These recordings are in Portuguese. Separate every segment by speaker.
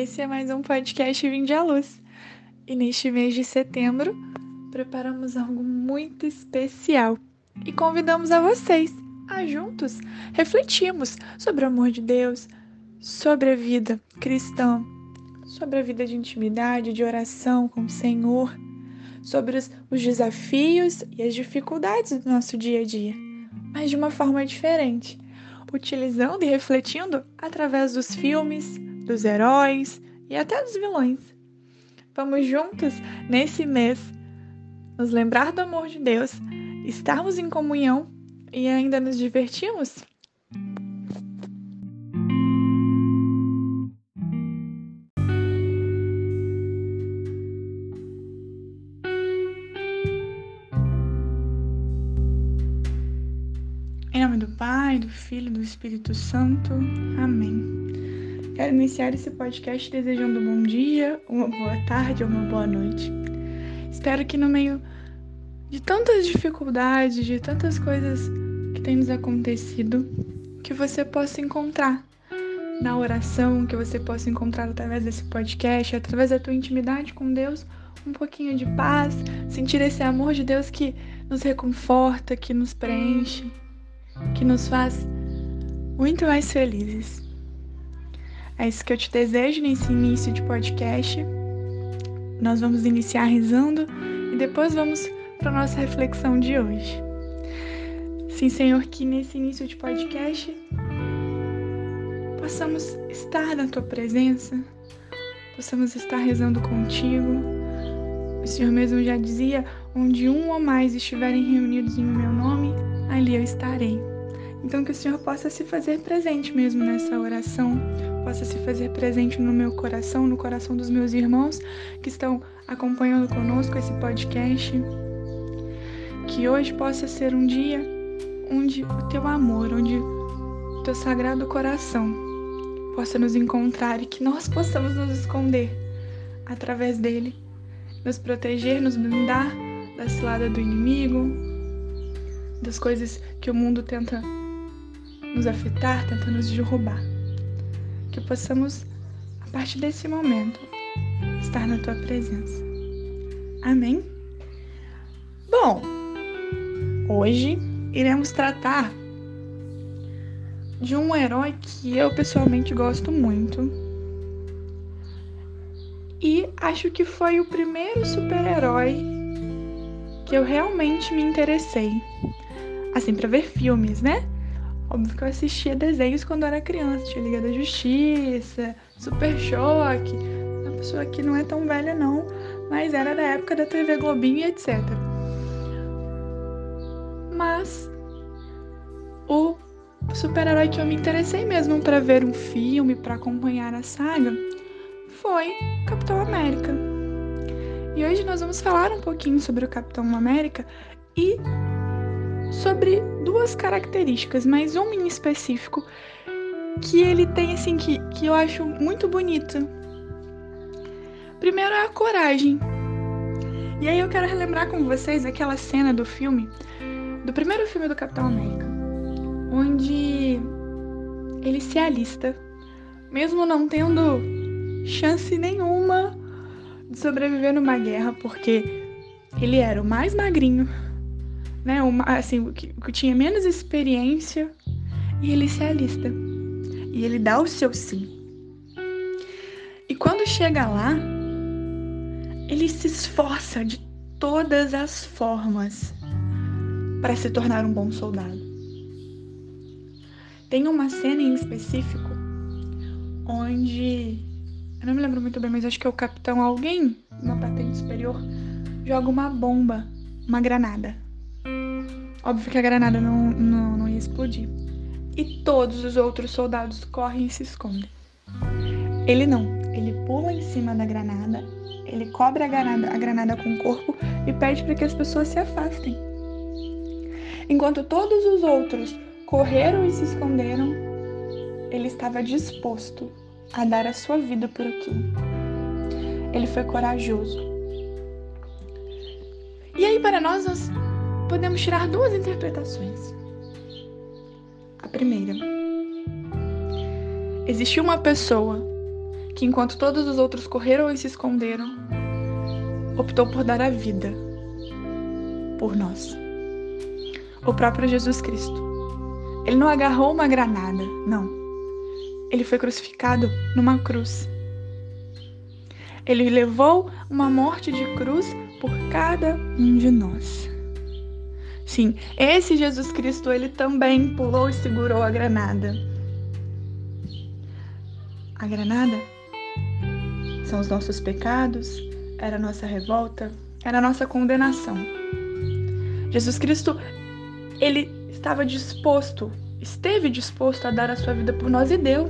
Speaker 1: Esse é mais um podcast Vinde à Luz. E neste mês de setembro, preparamos algo muito especial e convidamos a vocês a juntos refletirmos sobre o amor de Deus, sobre a vida cristã, sobre a vida de intimidade, de oração com o Senhor, sobre os, os desafios e as dificuldades do nosso dia a dia, mas de uma forma diferente, utilizando e refletindo através dos filmes, dos heróis e até dos vilões. Vamos juntos, nesse mês, nos lembrar do amor de Deus, estarmos em comunhão e ainda nos divertirmos? Em nome do Pai, do Filho e do Espírito Santo. Amém. Quero iniciar esse podcast desejando um bom dia, uma boa tarde ou uma boa noite. Espero que no meio de tantas dificuldades, de tantas coisas que têm nos acontecido, que você possa encontrar na oração, que você possa encontrar através desse podcast, através da tua intimidade com Deus, um pouquinho de paz, sentir esse amor de Deus que nos reconforta, que nos preenche, que nos faz muito mais felizes. É isso que eu te desejo nesse início de podcast. Nós vamos iniciar rezando e depois vamos para nossa reflexão de hoje. Sim, Senhor, que nesse início de podcast possamos estar na tua presença, possamos estar rezando contigo. O Senhor mesmo já dizia: onde um ou mais estiverem reunidos em meu nome, ali eu estarei. Então, que o Senhor possa se fazer presente mesmo nessa oração, possa se fazer presente no meu coração, no coração dos meus irmãos que estão acompanhando conosco esse podcast. Que hoje possa ser um dia onde o teu amor, onde o teu sagrado coração possa nos encontrar e que nós possamos nos esconder através dele, nos proteger, nos blindar da cilada do inimigo, das coisas que o mundo tenta nos afetar, tenta nos derrubar que possamos, a partir desse momento, estar na tua presença. Amém? Bom, hoje iremos tratar de um herói que eu pessoalmente gosto muito. E acho que foi o primeiro super-herói que eu realmente me interessei. Assim, para ver filmes, né? Óbvio que eu assistia desenhos quando era criança, tinha Liga da Justiça, Super Choque, uma pessoa que não é tão velha não, mas era da época da TV Globinho e etc. Mas o super-herói que eu me interessei mesmo para ver um filme, para acompanhar a saga, foi Capitão América. E hoje nós vamos falar um pouquinho sobre o Capitão América e sobre duas características, mas uma em específico que ele tem assim que, que eu acho muito bonito. Primeiro é a coragem. E aí eu quero relembrar com vocês aquela cena do filme, do primeiro filme do Capitão América, onde ele se alista, mesmo não tendo chance nenhuma de sobreviver numa guerra, porque ele era o mais magrinho, né, uma, assim, que, que tinha menos experiência, e ele se alista. E ele dá o seu sim. E quando chega lá, ele se esforça de todas as formas para se tornar um bom soldado. Tem uma cena em específico onde eu não me lembro muito bem, mas acho que é o capitão alguém, uma patente superior, joga uma bomba, uma granada Óbvio que a granada não, não, não ia explodir. E todos os outros soldados correm e se escondem. Ele não. Ele pula em cima da granada, ele cobre a granada, a granada com o corpo e pede para que as pessoas se afastem. Enquanto todos os outros correram e se esconderam, ele estava disposto a dar a sua vida por aquilo. Ele foi corajoso. E aí, para nós, nós podemos tirar duas interpretações. A primeira: existiu uma pessoa que, enquanto todos os outros correram e se esconderam, optou por dar a vida por nós. O próprio Jesus Cristo. Ele não agarrou uma granada, não. Ele foi crucificado numa cruz. Ele levou uma morte de cruz por cada um de nós. Sim, esse Jesus Cristo, ele também pulou e segurou a granada. A granada são os nossos pecados, era a nossa revolta, era a nossa condenação. Jesus Cristo, ele estava disposto, esteve disposto a dar a sua vida por nós e deu.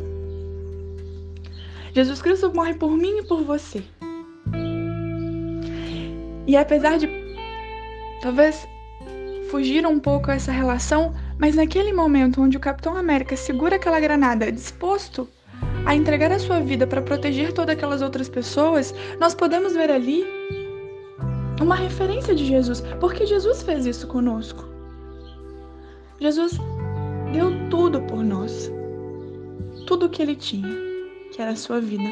Speaker 1: Jesus Cristo morre por mim e por você. E apesar de talvez fugir um pouco essa relação, mas naquele momento onde o Capitão América segura aquela granada disposto a entregar a sua vida para proteger todas aquelas outras pessoas, nós podemos ver ali uma referência de Jesus, porque Jesus fez isso conosco. Jesus deu tudo por nós. Tudo o que ele tinha, que era a sua vida.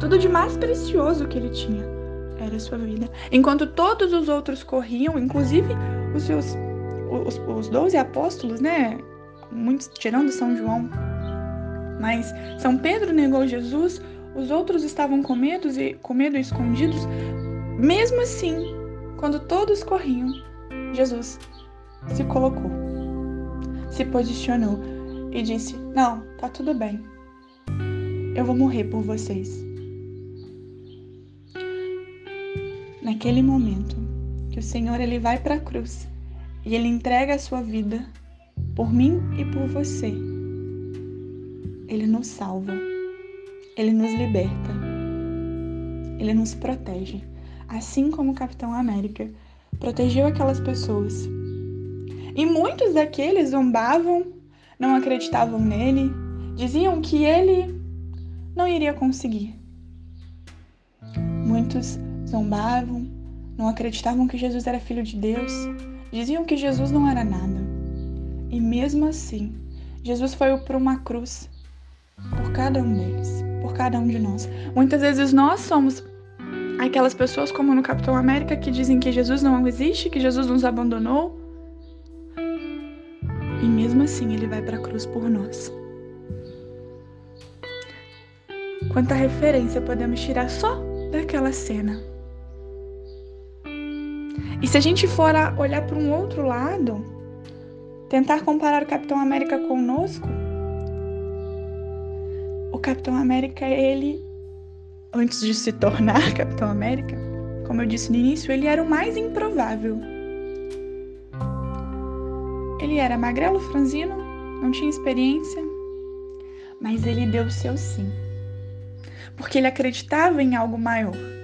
Speaker 1: Tudo de mais precioso que ele tinha era a sua vida. Enquanto todos os outros corriam, inclusive os seus os, os 12 apóstolos, né? Muitos tirando São João. Mas São Pedro negou Jesus, os outros estavam com medo e com medo escondidos. Mesmo assim, quando todos corriam, Jesus se colocou, se posicionou e disse: Não, tá tudo bem. Eu vou morrer por vocês. Naquele momento que o Senhor ele vai para a cruz e ele entrega a sua vida por mim e por você, ele nos salva, ele nos liberta, ele nos protege. Assim como o Capitão América protegeu aquelas pessoas. E muitos daqueles zombavam, não acreditavam nele, diziam que ele não iria conseguir. Muitos zombavam, não acreditavam que Jesus era filho de Deus, diziam que Jesus não era nada. E mesmo assim, Jesus foi para uma cruz por cada um deles, por cada um de nós. Muitas vezes nós somos aquelas pessoas como no Capitão América que dizem que Jesus não existe, que Jesus nos abandonou. E mesmo assim ele vai para a cruz por nós. Quanta referência podemos tirar só daquela cena. E se a gente for olhar para um outro lado, tentar comparar o Capitão América conosco, o Capitão América, ele antes de se tornar Capitão América, como eu disse no início, ele era o mais improvável. Ele era magrelo, franzino, não tinha experiência, mas ele deu o seu sim, porque ele acreditava em algo maior.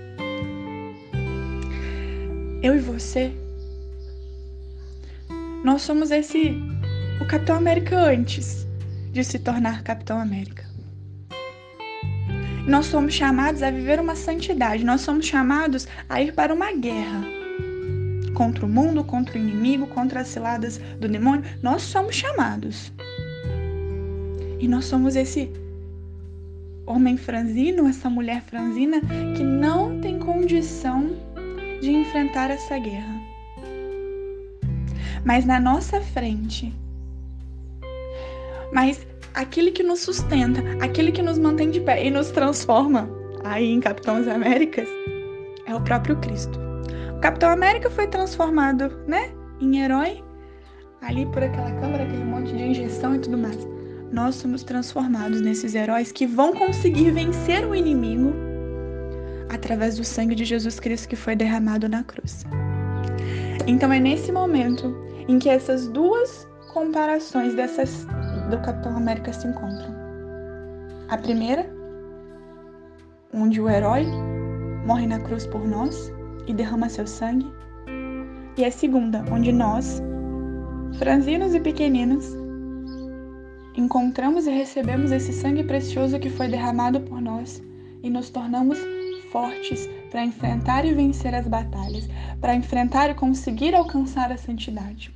Speaker 1: Eu e você, nós somos esse o Capitão América antes de se tornar Capitão América. Nós somos chamados a viver uma santidade, nós somos chamados a ir para uma guerra contra o mundo, contra o inimigo, contra as ciladas do demônio. Nós somos chamados. E nós somos esse homem franzino, essa mulher franzina que não tem condição de enfrentar essa guerra. Mas na nossa frente. Mas aquele que nos sustenta, aquele que nos mantém de pé e nos transforma aí em Capitães Américas é o próprio Cristo. O Capitão América foi transformado, né, em herói ali por aquela câmara, aquele monte de injeção e tudo mais. Nós somos transformados nesses heróis que vão conseguir vencer o inimigo através do sangue de Jesus Cristo que foi derramado na cruz. Então é nesse momento em que essas duas comparações dessas do Capitão América se encontram. A primeira, onde o herói morre na cruz por nós e derrama seu sangue. E a segunda, onde nós, franzinos e pequeninos, encontramos e recebemos esse sangue precioso que foi derramado por nós e nos tornamos fortes para enfrentar e vencer as batalhas, para enfrentar e conseguir alcançar a santidade.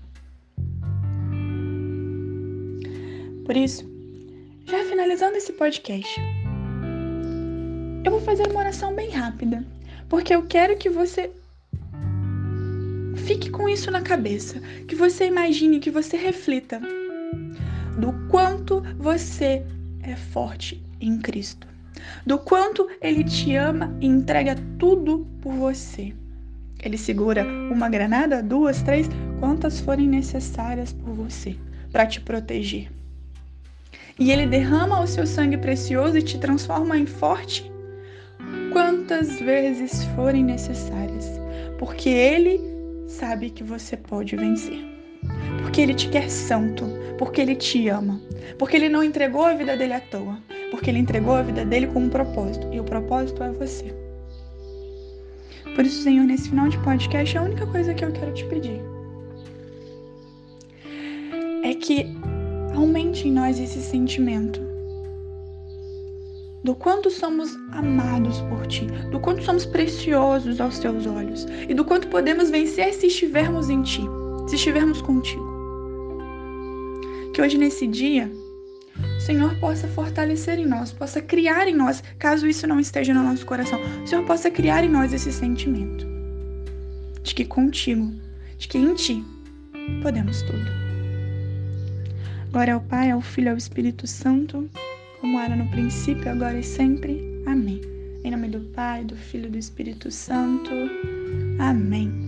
Speaker 1: Por isso, já finalizando esse podcast, Eu vou fazer uma oração bem rápida, porque eu quero que você fique com isso na cabeça, que você imagine, que você reflita do quanto você é forte em Cristo, do quanto Ele te ama e entrega tudo por você. Ele segura uma granada, duas, três, quantas forem necessárias por você para te proteger. E ele derrama o seu sangue precioso e te transforma em forte quantas vezes forem necessárias, porque ele sabe que você pode vencer. Porque ele te quer santo, porque ele te ama, porque ele não entregou a vida dele à toa, porque ele entregou a vida dele com um propósito, e o propósito é você. Por isso, Senhor, nesse final de podcast, a única coisa que eu quero te pedir é que aumente em nós esse sentimento do quanto somos amados por Ti, do quanto somos preciosos aos Teus olhos e do quanto podemos vencer se estivermos em Ti, se estivermos contigo. Que hoje, nesse dia, Senhor possa fortalecer em nós, possa criar em nós, caso isso não esteja no nosso coração, o Senhor possa criar em nós esse sentimento de que contigo, de que em Ti podemos tudo. Glória ao Pai, ao Filho e ao Espírito Santo, como era no princípio, agora e sempre. Amém. Em nome do Pai, do Filho e do Espírito Santo. Amém.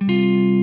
Speaker 2: Thank you.